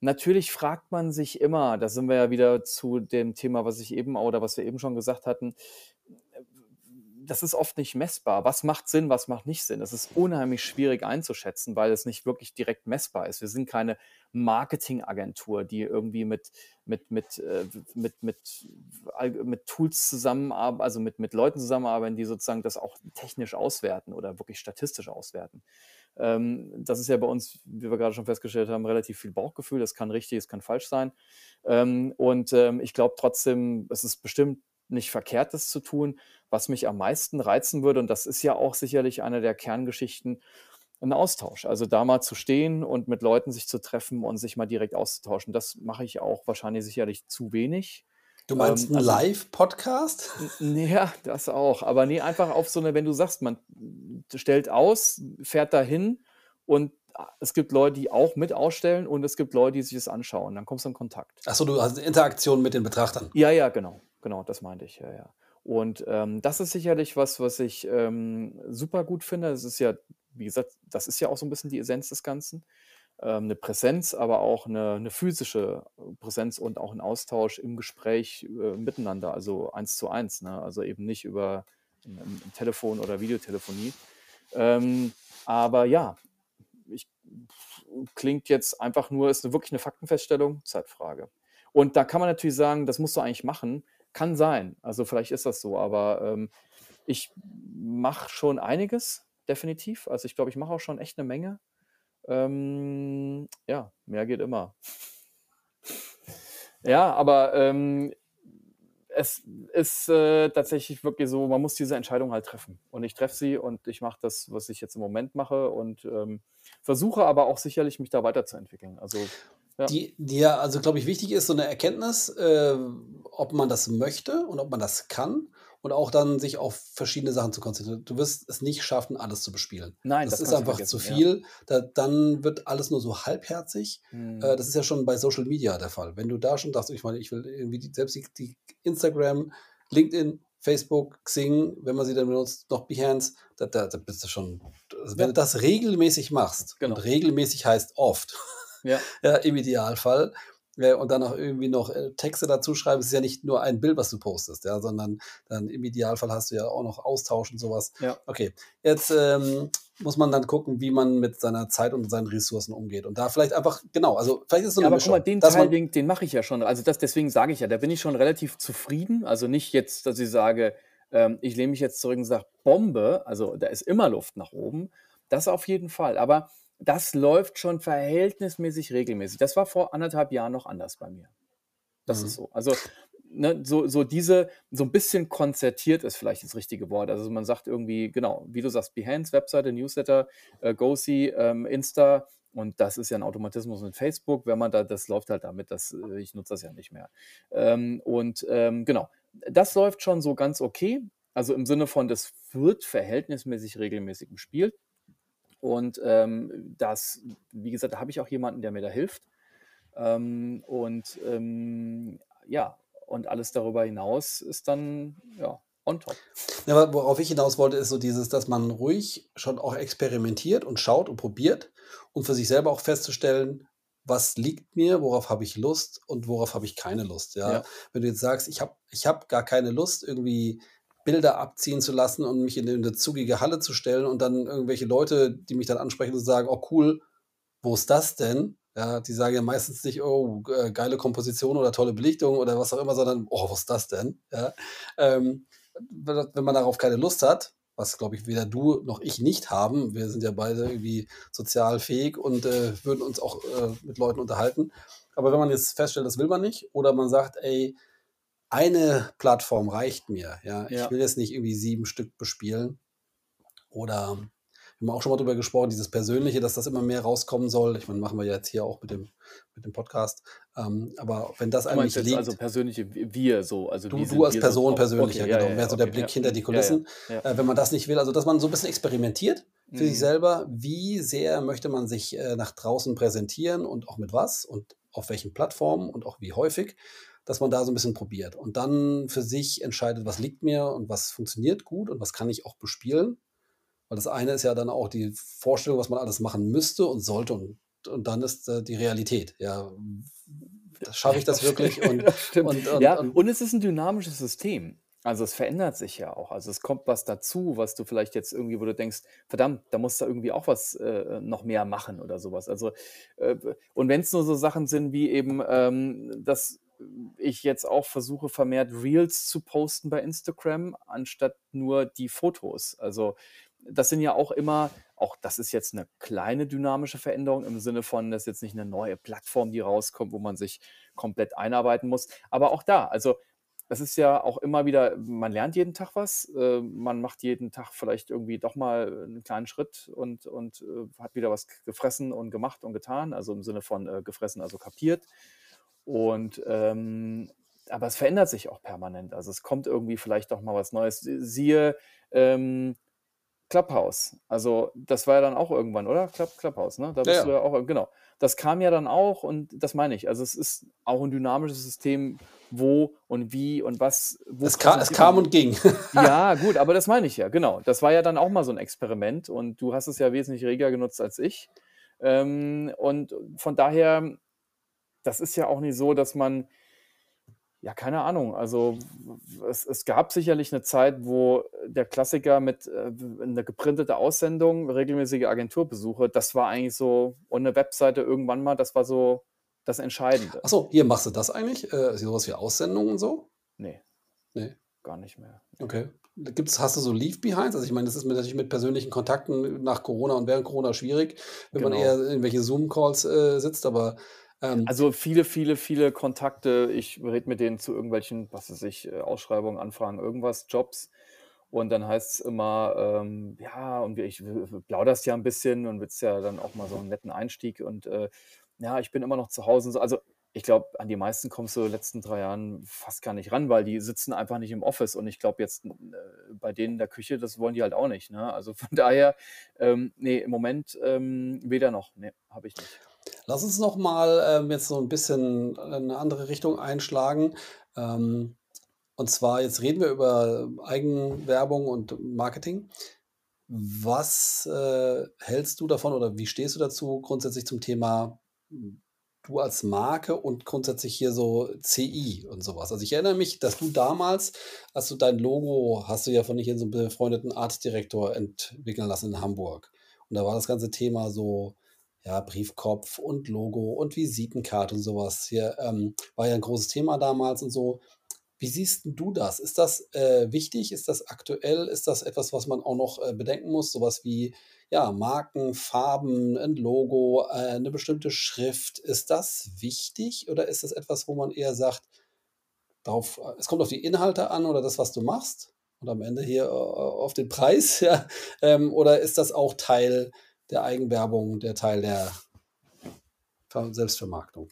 Natürlich fragt man sich immer, da sind wir ja wieder zu dem Thema, was ich eben oder was wir eben schon gesagt hatten, das ist oft nicht messbar. Was macht Sinn, was macht nicht Sinn? Das ist unheimlich schwierig einzuschätzen, weil es nicht wirklich direkt messbar ist. Wir sind keine Marketingagentur, die irgendwie mit, mit, mit, äh, mit, mit, mit Tools zusammenarbeiten, also mit, mit Leuten zusammenarbeiten, die sozusagen das auch technisch auswerten oder wirklich statistisch auswerten. Ähm, das ist ja bei uns, wie wir gerade schon festgestellt haben, relativ viel Bauchgefühl. Das kann richtig, es kann falsch sein. Ähm, und ähm, ich glaube trotzdem, es ist bestimmt nicht verkehrt, das zu tun. Was mich am meisten reizen würde, und das ist ja auch sicherlich eine der Kerngeschichten, ein Austausch. Also da mal zu stehen und mit Leuten sich zu treffen und sich mal direkt auszutauschen. Das mache ich auch wahrscheinlich sicherlich zu wenig. Du meinst Ähm, einen also- Live-Podcast? Ja, das auch. Aber nee, einfach auf so eine, wenn du sagst, man stellt aus, fährt dahin und es gibt Leute, die auch mit ausstellen und es gibt Leute, die sich das anschauen. Dann kommst du in Kontakt. Achso, du hast Interaktion mit den Betrachtern. Ja, ja, genau. Genau, das meinte ich, ja, ja. Und ähm, das ist sicherlich was, was ich ähm, super gut finde. Es ist ja, wie gesagt, das ist ja auch so ein bisschen die Essenz des Ganzen. Ähm, eine Präsenz, aber auch eine, eine physische Präsenz und auch ein Austausch im Gespräch äh, miteinander, also eins zu eins, ne? also eben nicht über ein, ein Telefon oder Videotelefonie. Ähm, aber ja, ich, klingt jetzt einfach nur, ist eine, wirklich eine Faktenfeststellung, Zeitfrage. Und da kann man natürlich sagen, das musst du eigentlich machen. Kann sein. Also vielleicht ist das so, aber ähm, ich mache schon einiges, definitiv. Also ich glaube, ich mache auch schon echt eine Menge. Ähm, ja, mehr geht immer. Ja, aber ähm, es ist äh, tatsächlich wirklich so, man muss diese Entscheidung halt treffen. Und ich treffe sie und ich mache das, was ich jetzt im Moment mache und ähm, versuche aber auch sicherlich, mich da weiterzuentwickeln. Also ja. Die, die ja, also glaube ich, wichtig ist so eine Erkenntnis, äh, ob man das möchte und ob man das kann und auch dann sich auf verschiedene Sachen zu konzentrieren. Du wirst es nicht schaffen, alles zu bespielen. Nein, das, das ist einfach zu vergessen, ja. viel. Da, dann wird alles nur so halbherzig. Hm. Äh, das ist ja schon bei Social Media der Fall. Wenn du da schon sagst, ich meine, ich will irgendwie die, selbst die, die Instagram, LinkedIn, Facebook, Xing, wenn man sie dann benutzt, noch Behance, da, da, da bist du schon. Also wenn Ja. du das regelmäßig machst, Genau. und regelmäßig heißt oft, Ja. ja, im Idealfall. Ja, und dann auch irgendwie noch äh, Texte dazu schreiben. Es ist ja nicht nur ein Bild, was du postest, ja, sondern dann im Idealfall hast du ja auch noch Austausch und sowas. Ja. Okay, jetzt ähm, muss man dann gucken, wie man mit seiner Zeit und seinen Ressourcen umgeht. Und da vielleicht einfach, genau, also vielleicht ist es so Ja, eine aber guck Mischung. mal, den Teil, den, den mache ich ja schon. Also das, deswegen sage ich ja, da bin ich schon relativ zufrieden. Also nicht jetzt, dass ich sage, ähm, ich lehne mich jetzt zurück und sage, Bombe, also da ist immer Luft nach oben. Das auf jeden Fall. Aber das läuft schon verhältnismäßig regelmäßig. Das war vor anderthalb Jahren noch anders bei mir. Das Mhm. ist so. Also ne, so, so diese, so ein bisschen konzertiert ist vielleicht das richtige Wort. Also man sagt irgendwie, genau, wie du sagst, Behance, Webseite, Newsletter, äh, GoSee, ähm, Insta und das ist ja ein Automatismus mit Facebook, wenn man da, das läuft halt damit, dass äh, ich nutze das ja nicht mehr. Ähm, und ähm, genau, das läuft schon so ganz okay. Also im Sinne von, das wird verhältnismäßig regelmäßig gespielt. Und ähm, das, wie gesagt, da habe ich auch jemanden, der mir da hilft. Ähm, und ähm, ja, und alles darüber hinaus ist dann ja on top. ja, aber worauf ich hinaus wollte, ist so dieses, dass man ruhig schon auch experimentiert und schaut und probiert und für sich selber auch festzustellen, was liegt mir, worauf habe ich Lust und worauf habe ich keine Lust. Ja? Ja. Wenn du jetzt sagst, ich habe ich hab gar keine Lust, irgendwie Bilder abziehen zu lassen und mich in eine zugige Halle zu stellen und dann irgendwelche Leute, die mich dann ansprechen und sagen, oh cool, wo ist das denn? Ja, die sagen ja meistens nicht, oh, äh, geile Komposition oder tolle Belichtung oder was auch immer, sondern, oh, was ist das denn? Ja, ähm, wenn man darauf keine Lust hat, was, glaube ich, weder du noch ich nicht haben. Wir sind ja beide irgendwie sozial fähig und äh, würden uns auch äh, mit Leuten unterhalten. Aber wenn man jetzt feststellt, das will man nicht, oder man sagt, ey, eine Plattform reicht mir, ja, ich Ja. will jetzt nicht irgendwie sieben Stück bespielen. Oder wir haben auch schon mal drüber gesprochen, dieses Persönliche, dass das immer mehr rauskommen soll. Ich meine, machen wir jetzt hier auch mit dem, mit dem Podcast. Ähm, aber wenn das Du nicht jetzt liegt, also persönliche Wir so, also Du, du als so Person drauf? persönlicher, Okay, genau. ja, Mehr ja, so der okay, Blick ja. hinter die Kulissen. Äh, wenn man das nicht will, also dass man so ein bisschen experimentiert für sich Mhm. selber, wie sehr möchte man sich äh, nach draußen präsentieren und auch mit was und auf welchen Plattformen und auch wie häufig, dass man da so ein bisschen probiert und dann für sich entscheidet, was liegt mir und was funktioniert gut und was kann ich auch bespielen. Weil das eine ist ja dann auch die Vorstellung, was man alles machen müsste und sollte und, und dann ist äh, die Realität. Ja, schaffe ich das wirklich? Und, Das und, und, Ja, und und es ist ein dynamisches System. Also es verändert sich ja auch. Also es kommt was dazu, was du vielleicht jetzt irgendwie, wo du denkst, verdammt, da musst du irgendwie auch was äh, noch mehr machen oder sowas. Also äh, und wenn es nur so Sachen sind wie eben, ähm, dass ich jetzt auch versuche, vermehrt Reels zu posten bei Instagram, anstatt nur die Fotos. Also das sind ja auch immer, auch das ist jetzt eine kleine dynamische Veränderung im Sinne von, das ist jetzt nicht eine neue Plattform, die rauskommt, wo man sich komplett einarbeiten muss. Aber auch da, also das ist ja auch immer wieder, man lernt jeden Tag was, äh, man macht jeden Tag vielleicht irgendwie doch mal einen kleinen Schritt und, und äh, hat wieder was gefressen und gemacht und getan, also im Sinne von äh, gefressen, also kapiert. Und ähm, aber es verändert sich auch permanent. Also es kommt irgendwie vielleicht doch mal was Neues. Siehe ähm, Clubhouse. Also das war ja dann auch irgendwann, oder? Club, Clubhouse, ne? Da ja, bist du ja. ja auch, genau. Das kam ja dann auch und das meine ich. Also es ist auch ein dynamisches System, wo und wie und was, wo Es, ka es kam und ging. Ja, gut, aber das meine ich ja, genau. Das war ja dann auch mal so ein Experiment und du hast es ja wesentlich reger genutzt als ich. Ähm, und von daher, das ist ja auch nicht so, dass man, ja, keine Ahnung, also es, es gab sicherlich eine Zeit, wo der Klassiker mit äh, eine geprintete Aussendung, regelmäßige Agenturbesuche, das war eigentlich so, und eine Webseite irgendwann mal, das war so das Entscheidende. Achso, hier machst du das eigentlich? Äh, sowas wie Aussendungen und so? Nee, Nee. gar nicht mehr. Okay. Gibt's, hast du so Leave-Behinds? Also ich meine, das ist mit, natürlich mit persönlichen Kontakten nach Corona und während Corona schwierig, wenn man Genau. eher in irgendwelche Zoom-Calls äh, sitzt, aber ähm, Also viele, viele, viele Kontakte. Ich rede mit denen zu irgendwelchen, was weiß ich, äh, Ausschreibungen, Anfragen, irgendwas, Jobs. Und dann heißt es immer, ähm, ja, und ich plauderst ja ein bisschen und willst ja dann auch mal so einen netten Einstieg. Und äh, ja, ich bin immer noch zu Hause. so. Also ich glaube, an die meisten kommst du in den letzten drei Jahren fast gar nicht ran, weil die sitzen einfach nicht im Office. Und ich glaube jetzt äh, bei denen in der Küche, das wollen die halt auch nicht. Ne? Also von daher, ähm, nee, im Moment ähm, weder noch. Nee, habe ich nicht. Lass uns noch mal ähm, jetzt so ein bisschen eine andere Richtung einschlagen. Ähm, und zwar, jetzt reden wir über Eigenwerbung und Marketing. Was äh, hältst du davon oder wie stehst du dazu grundsätzlich zum Thema du als Marke und grundsätzlich hier so CI und sowas? Also ich erinnere mich, dass du damals, als du dein Logo hast du ja von hier so einem befreundeten Artdirektor entwickeln lassen in Hamburg. Und da war das ganze Thema so, ja, Briefkopf und Logo und Visitenkarte und sowas. Hier ähm, war ja ein großes Thema damals und so. Wie siehst du das? Ist das äh, wichtig? Ist das aktuell? Ist das etwas, was man auch noch äh, bedenken muss? Sowas wie ja, Marken, Farben, ein Logo, äh, eine bestimmte Schrift. Ist das wichtig oder ist das etwas, wo man eher sagt, darauf, es kommt auf die Inhalte an oder das, was du machst und am Ende hier äh, auf den Preis? Ja? Ähm, oder ist das auch Teil der Eigenwerbung, der Teil der Ver Selbstvermarktung?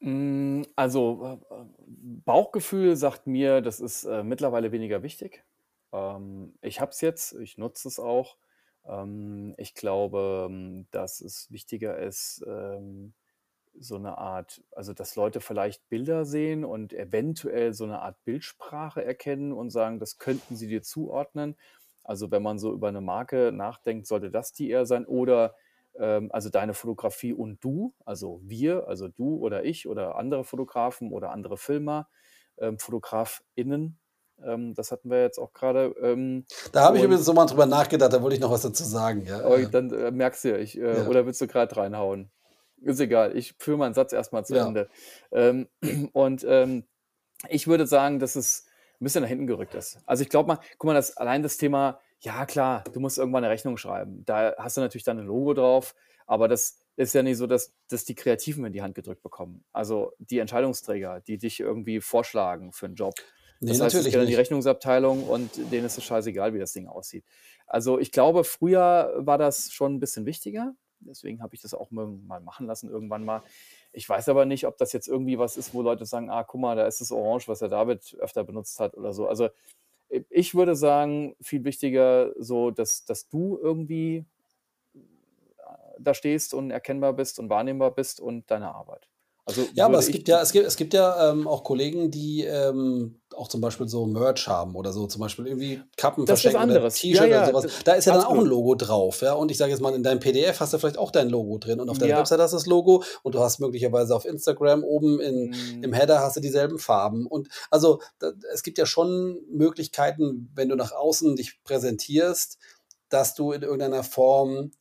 Mm, Also äh, Bauchgefühl sagt mir, das ist äh, mittlerweile weniger wichtig. Ähm, ich habe es jetzt, ich nutze es auch. Ähm, ich glaube, ähm, dass es wichtiger ist, ähm, so eine Art, also dass Leute vielleicht Bilder sehen und eventuell so eine Art Bildsprache erkennen und sagen, das könnten sie dir zuordnen. Also wenn man so über eine Marke nachdenkt, sollte das die eher sein oder ähm, also deine Fotografie und du, also wir, also du oder ich oder andere Fotografen oder andere Filmer, ähm, FotografInnen, ähm, das hatten wir jetzt auch gerade. Ähm, Da habe ich übrigens so mal drüber nachgedacht, da wollte ich noch was dazu sagen. Ja, oh, dann äh, merkst du ja, ich, äh, ja, oder willst du gerade reinhauen? Ist egal, ich führe meinen Satz erstmal zu ja. Ende. Ähm, und ähm, ich würde sagen, dass es ein bisschen nach hinten gerückt ist. Also ich glaube mal, guck mal, das, allein das Thema Ja, klar, du musst irgendwann eine Rechnung schreiben. Da hast du natürlich dann ein Logo drauf, aber das ist ja nicht so, dass, dass die Kreativen in die Hand gedrückt bekommen. Also die Entscheidungsträger, die dich irgendwie vorschlagen für einen Job. Nee, Das heißt, es natürlich geht an die. Rechnungsabteilung und denen ist es scheißegal, wie das Ding aussieht. Also ich glaube, früher war das schon ein bisschen wichtiger. Deswegen habe ich das auch mal machen lassen irgendwann mal. Ich weiß aber nicht, ob das jetzt irgendwie was ist, wo Leute sagen, ah, guck mal, da ist das Orange, was der David öfter benutzt hat oder so. Also äh, ich würde sagen, viel wichtiger so, dass, dass du irgendwie da stehst und erkennbar bist und wahrnehmbar bist und deine Arbeit. Also Ja, aber es gibt ja, es gibt, es gibt ja ähm, auch Kollegen, die ähm, auch zum Beispiel so Merch haben oder so, zum Beispiel irgendwie Kappen Das verschenken oder anderes. Ja, T-Shirt oder ja, sowas. Da ist ja dann auch ein. Logo drauf, ja. Und ich sage jetzt mal, in deinem PDF hast du vielleicht auch dein Logo drin und auf deiner Ja. Website hast du das Logo und du hast möglicherweise auf Instagram oben in, im Mm, Header hast du dieselben Farben. Und also da, es gibt ja schon Möglichkeiten, wenn du nach außen dich präsentierst, dass du in irgendeiner Form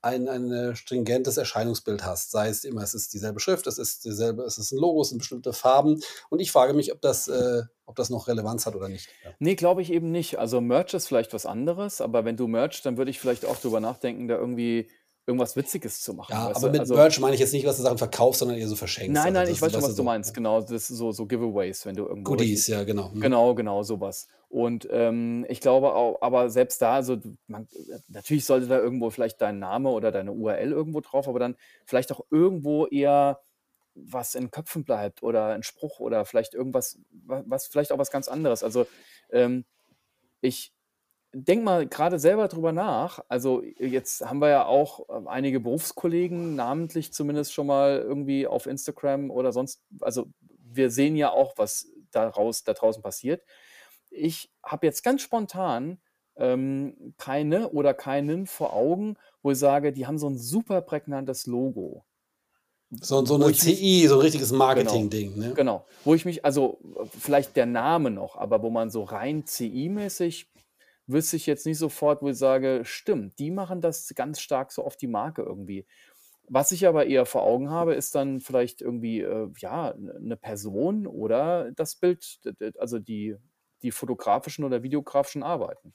ein, ein äh, stringentes Erscheinungsbild hast. Sei es immer, es ist dieselbe Schrift, es ist dieselbe, es ist ein Logo, es sind bestimmte Farben. Und ich frage mich, ob das, äh, ob das noch Relevanz hat oder nicht. Ja. Nee, glaube ich eben nicht. Also Merch ist vielleicht was anderes, aber wenn du Merch, dann würde ich vielleicht auch drüber nachdenken, da irgendwie irgendwas Witziges zu machen, Ja, aber mit Also Merch meine ich jetzt nicht, was du Sachen verkaufst, sondern eher so verschenkst. nein, Also nein, das, ich weiß schon, was du, so meinst. Genau, das ist so, so Giveaways, wenn du irgendwo Goodies, ja, genau. Hm. Genau, genau, sowas. Und ähm, ich glaube auch, aber selbst da, also man, natürlich sollte da irgendwo vielleicht dein Name oder deine URL irgendwo drauf, aber dann vielleicht auch irgendwo eher was in Köpfen bleibt oder ein Spruch oder vielleicht irgendwas, wa- was vielleicht auch was ganz anderes. Also ähm, ich denke mal gerade selber drüber nach. Also jetzt haben wir ja auch äh, einige Berufskollegen, namentlich zumindest schon mal irgendwie auf Instagram oder sonst. Also wir sehen ja auch, was daraus, da draußen passiert. Ich habe jetzt ganz spontan ähm, keine oder keinen vor Augen, wo ich sage, die haben so ein super prägnantes Logo. So, so eine CI, so ein richtiges genau, Marketing-Ding, ne? genau, wo ich mich, also vielleicht der Name noch, aber wo man so rein CI-mäßig wüsste ich jetzt nicht sofort, wo ich sage, stimmt, die machen das ganz stark so auf die Marke irgendwie. Was ich aber eher vor Augen habe, ist dann vielleicht irgendwie, äh, ja, eine Person oder das Bild, also die, die fotografischen oder videografischen Arbeiten.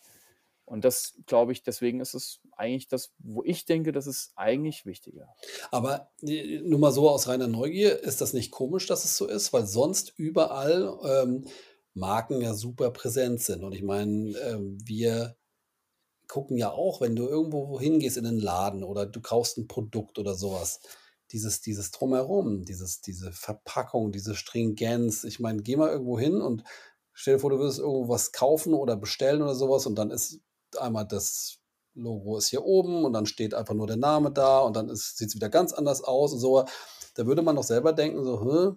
Und das glaube ich, deswegen ist es eigentlich das, wo ich denke, das ist eigentlich wichtiger. Aber äh, nur mal so aus reiner Neugier, ist das nicht komisch, dass es so ist? Weil sonst überall ähm, Marken ja super präsent sind. Und ich meine, ähm, wir gucken ja auch, wenn du irgendwo hingehst in einen Laden oder du kaufst ein Produkt oder sowas, dieses, dieses Drumherum, dieses, diese Verpackung, diese Stringenz. Ich meine, geh mal irgendwo hin und stell dir vor, du würdest was kaufen oder bestellen oder sowas und dann ist einmal das Logo ist hier oben und dann steht einfach nur der Name da und dann sieht es wieder ganz anders aus und so. Da würde man doch selber denken, so, "Hä?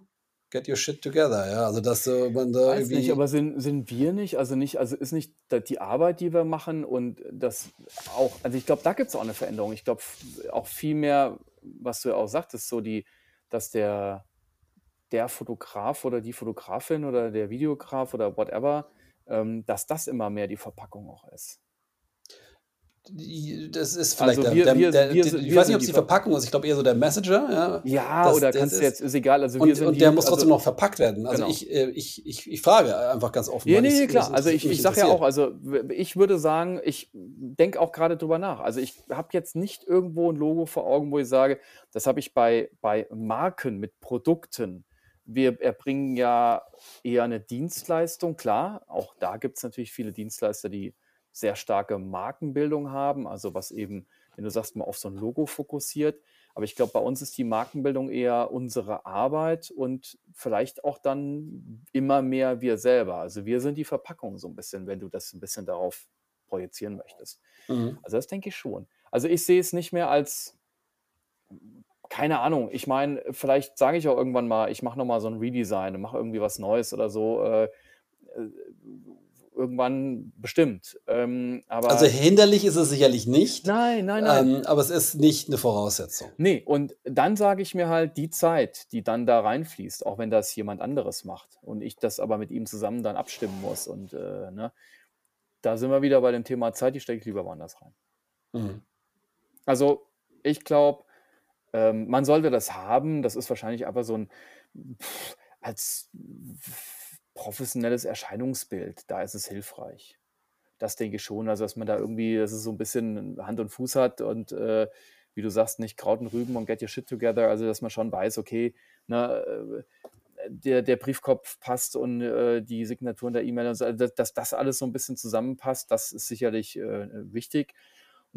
Get your shit together, ja. Also, dass äh, man da Weiß nicht, irgendwie. aber sind, sind wir nicht, also nicht, also ist nicht die Arbeit, die wir machen und das auch, also ich glaube, da gibt es auch eine Veränderung. Ich glaube auch viel mehr, was du ja auch sagtest, so die, dass der, der Fotograf oder die Fotografin oder der Videograf oder whatever, ähm, dass das immer mehr die Verpackung auch ist. Das ist vielleicht Also der, wir, der, wir, der, wir, der ich weiß nicht, ob es die die Ver Verpackung ist. Ich glaube eher so der Messenger, ja. Ja, Das, oder kannst du jetzt, ist egal, also Und, und der muss also trotzdem noch verpackt werden. Also genau. ich, äh, ich, ich, ich frage einfach ganz offen, Ja, nee, nee, klar. Also ich, ich sage ja auch, also ich würde sagen, ich denke auch gerade drüber nach. Also ich habe jetzt nicht irgendwo ein Logo vor Augen, wo ich sage, das habe ich bei, bei Marken mit Produkten. Wir erbringen ja eher eine Dienstleistung, klar. Auch da gibt es natürlich viele Dienstleister, die sehr starke Markenbildung haben, also was eben, wenn du sagst, mal auf so ein Logo fokussiert. Aber ich glaube, bei uns ist die Markenbildung eher unsere Arbeit und vielleicht auch dann immer mehr wir selber. Also wir sind die Verpackung so ein bisschen, wenn du das ein bisschen darauf projizieren möchtest. Mhm. Also das denke ich schon. Also ich sehe es nicht mehr als, keine Ahnung, ich meine, vielleicht sage ich auch irgendwann mal, ich mache nochmal so ein Redesign und mache irgendwie was Neues oder so. Äh, äh, irgendwann bestimmt. Ähm, Also aber hinderlich ist es sicherlich nicht, nein, nein, nein. ähm, aber es ist nicht eine Voraussetzung. Nee, und dann sage ich mir halt die Zeit, die dann da reinfließt, auch wenn das jemand anderes macht und ich das aber mit ihm zusammen dann abstimmen muss. Und äh, ne, da sind wir wieder bei dem Thema Zeit, die stecke ich lieber woanders rein. Mhm. Also ich glaube, ähm, man sollte das haben. Das ist wahrscheinlich einfach so ein pff, als professionelles Erscheinungsbild. Da ist es hilfreich. das denke ich schon. Also, dass man da irgendwie, dass es so ein bisschen Hand und Fuß hat und äh, wie du sagst, nicht Kraut und Rüben und get your shit together. Also, dass man schon weiß, okay, na, äh, der, der Briefkopf passt und äh, die Signaturen der E-Mail, also, dass, dass das alles so ein bisschen zusammenpasst, das ist sicherlich äh, wichtig.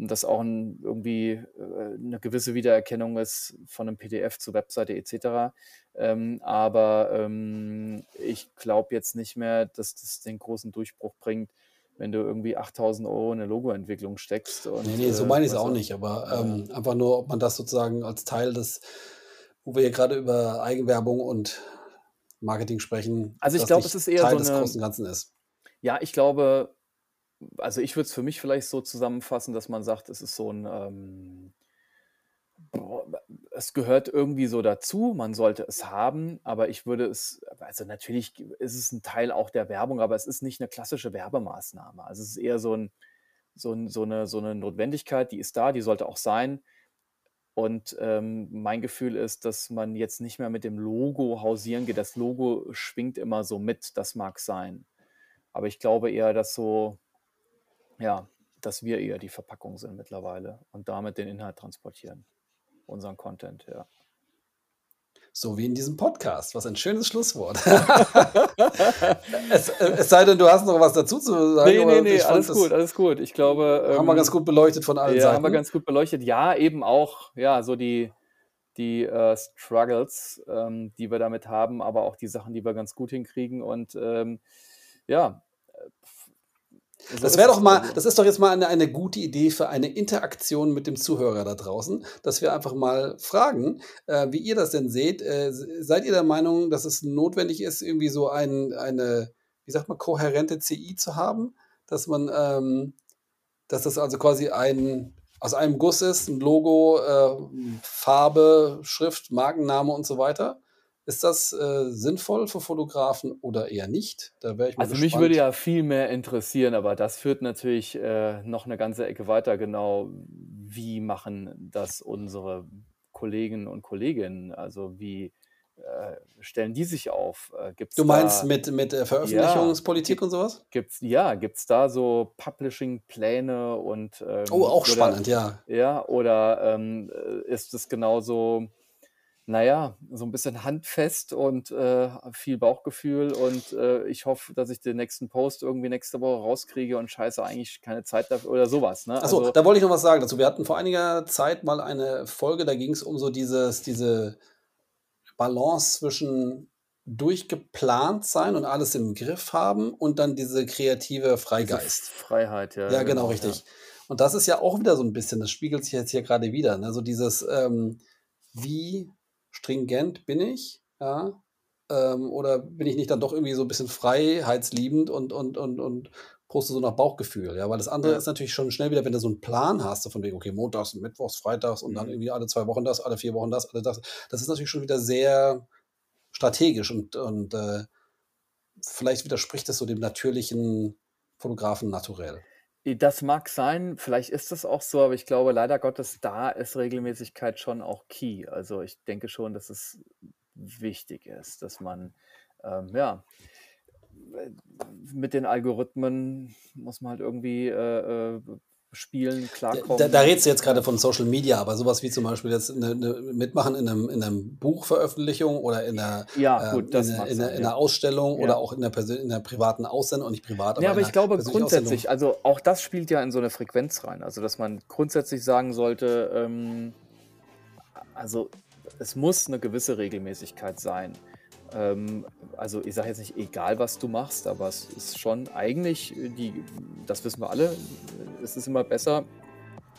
Und dass auch ein, irgendwie äh, eine gewisse Wiedererkennung ist von einem PDF zur Webseite etc. Ähm, aber ähm, ich glaube jetzt nicht mehr, dass das den großen Durchbruch bringt, wenn du irgendwie 8000 Euro in eine Logoentwicklung steckst. Und, nee, nee, so äh, meine ich es auch nicht, aber ähm, einfach nur, ob man das sozusagen als Teil des, wo wir hier gerade über Eigenwerbung und Marketing sprechen, also ich glaube, es ist eher Teil so des eine, großen Ganzen ist. Ja, ich glaube, also ich würde es für mich vielleicht so zusammenfassen, dass man sagt, es ist so ein, ähm, es gehört irgendwie so dazu, man sollte es haben, aber ich würde es, also natürlich ist es ein Teil auch der Werbung, aber es ist nicht eine klassische Werbemaßnahme. Also es ist eher so, ein, so, ein, so, eine, so eine Notwendigkeit, die ist da, die sollte auch sein. Und ähm, mein Gefühl ist, dass man jetzt nicht mehr mit dem Logo hausieren geht. Das Logo schwingt immer so mit, das mag sein. Aber ich glaube eher, dass so, ja, dass wir eher die Verpackung sind mittlerweile und damit den Inhalt transportieren unseren Content, ja. So wie in diesem Podcast. Was ein schönes Schlusswort. es, es, sei denn, du hast noch was dazu zu sagen. Nee, nee, nee, alles gut, alles gut. Ich glaube. Haben ähm, wir ganz gut beleuchtet von allen ja, Seiten. haben wir ganz gut beleuchtet. Ja, eben auch, ja, so die, die uh, Struggles, ähm, die wir damit haben, aber auch die Sachen, die wir ganz gut hinkriegen. Und ähm, ja, so das wäre doch mal, das ist doch jetzt mal eine, eine gute Idee für eine Interaktion mit dem Zuhörer da draußen, dass wir einfach mal fragen, äh, wie ihr das denn seht. Äh, seid ihr der Meinung, dass es notwendig ist, irgendwie so ein, eine, wie sagt man, kohärente CI zu haben? Dass man, ähm, dass das also quasi ein, aus einem Guss ist, ein Logo, äh, Farbe, Schrift, Markenname und so weiter? Ist das äh, sinnvoll für Fotografen oder eher nicht? Da wäre ich mal Also mich würde ja viel mehr interessieren, aber das führt natürlich äh, noch eine ganze Ecke weiter. Genau, wie machen das unsere Kollegen und Kolleginnen? Also wie äh, stellen die sich auf? Äh, gibt's Du meinst da, mit, mit äh, Veröffentlichungspolitik und sowas? Gibt's, ja, gibt es da so Publishing-Pläne und ähm, Oh, auch oder, spannend, ja. ja, oder ähm, äh, ist es genauso naja, so ein bisschen handfest und äh, viel Bauchgefühl und äh, ich hoffe, dass ich den nächsten Post irgendwie nächste Woche rauskriege und scheiße eigentlich keine Zeit dafür oder sowas. Ne? Achso, also, da wollte ich noch was sagen dazu. Wir hatten vor einiger Zeit mal eine Folge, da ging es um so dieses, diese Balance zwischen durchgeplant sein und alles im Griff haben und dann diese kreative Freigeist. Diese Freiheit, ja. Ja, genau, genau richtig. Ja. Und das ist ja auch wieder so ein bisschen, das spiegelt sich jetzt hier gerade wieder, ne? so dieses, ähm, wie stringent bin ich, ja, ähm, oder bin ich nicht dann doch irgendwie so ein bisschen freiheitsliebend und, und, und, und poste so nach Bauchgefühl, ja, weil das andere ja. ist natürlich schon schnell wieder, wenn du so einen Plan hast, so von wegen, okay, montags, mittwochs, freitags und mhm. dann irgendwie alle zwei Wochen das, alle vier Wochen das, alle das, das ist natürlich schon wieder sehr strategisch und, und äh, vielleicht widerspricht das so dem natürlichen Fotografen naturell. Das mag sein, vielleicht ist das auch so, aber ich glaube, leider Gottes, da ist Regelmäßigkeit schon auch key. Also ich denke schon, dass es wichtig ist, dass man, ähm, ja, mit den Algorithmen muss man halt irgendwie äh, äh, spielen, klarkommen. Da, da redest du jetzt gerade von Social Media, aber sowas wie zum Beispiel jetzt eine, eine Mitmachen in einem, in einem Buchveröffentlichung oder in einer, ja, gut, äh, in, eine, in, sein, in einer Ausstellung ja. oder auch in einer, in einer privaten Aussendung und nicht privat. Aber ja, aber ich glaube grundsätzlich, also auch das spielt ja in so eine Frequenz rein. Also dass man grundsätzlich sagen sollte, ähm, also es muss eine gewisse Regelmäßigkeit sein. Ähm, also ich sage jetzt nicht egal, was du machst, aber es ist schon eigentlich, die, das wissen wir alle, es ist immer besser,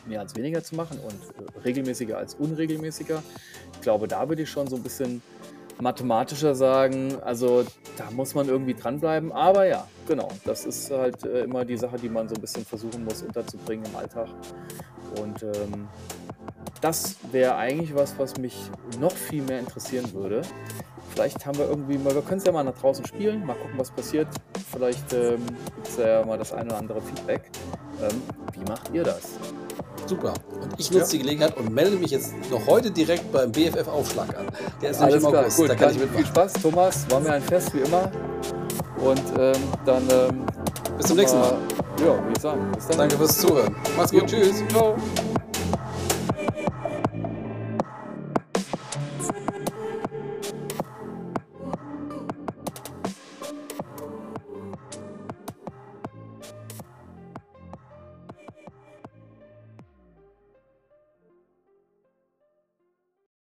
mehr als weniger zu machen und regelmäßiger als unregelmäßiger. Ich glaube, da würde ich schon so ein bisschen mathematischer sagen. Also da muss man irgendwie dranbleiben. Aber ja, genau, das ist halt äh, immer die Sache, die man so ein bisschen versuchen muss unterzubringen im Alltag. Und ähm, das wäre eigentlich was, was mich noch viel mehr interessieren würde. Vielleicht haben wir irgendwie mal, wir können es ja mal nach draußen spielen, mal gucken, was passiert. Vielleicht ähm, gibt es ja mal das eine oder andere Feedback. Ähm, wie macht ihr das? Super. Und ich nutze ja. die Gelegenheit und melde mich jetzt noch heute direkt beim BFF Aufschlag an. Der ist Alles klar, August. gut. Da kann ich mitmachen. Viel Spaß, Thomas. War mir ein Fest wie immer. Und ähm, dann. Ähm, Bis zum nächsten Mal. Ja, würde ich sagen. Bis dann. Danke fürs Zuhören. Mach's gut. Jo. Tschüss. Ciao.